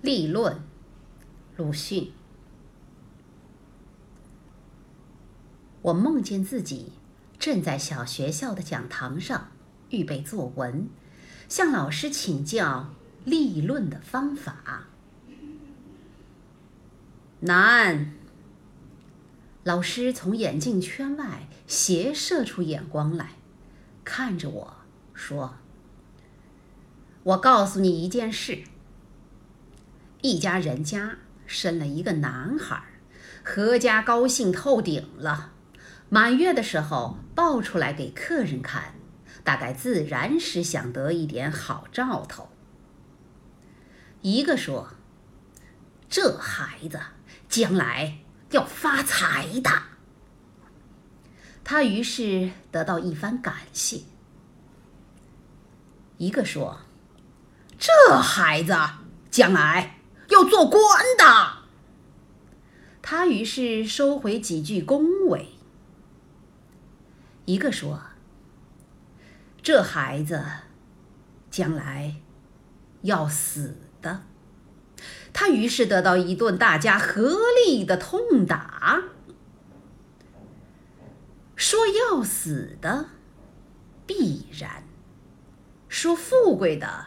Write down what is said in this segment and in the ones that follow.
立论，鲁迅。我梦见自己正在小学校的讲堂上预备作文，向老师请教立论的方法。难。老师从眼镜圈外斜射出眼光来，看着我说：“我告诉你一件事。”一家人家生了一个男孩，阖家高兴透顶了。满月的时候抱出来给客人看，大概自然是想得一点好兆头。一个说：“这孩子将来要发财的。”他于是得到一番感谢。一个说：“这孩子将来……”要做官的，他于是收回几句恭维。一个说：“这孩子将来要死的。”他于是得到一顿大家合力的痛打。说要死的必然，说富贵的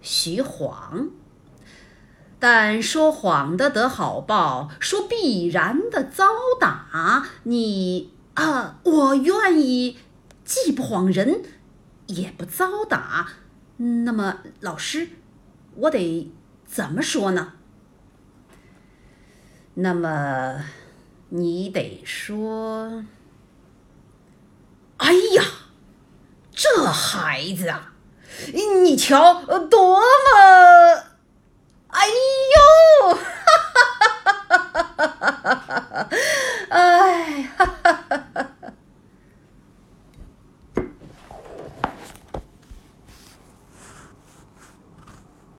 徐晃。但说谎的得好报，说必然的遭打。你啊，我愿意既不谎人，也不遭打。那么，老师，我得怎么说呢？那么，你得说：“哎呀，这孩子啊，你瞧，多么……”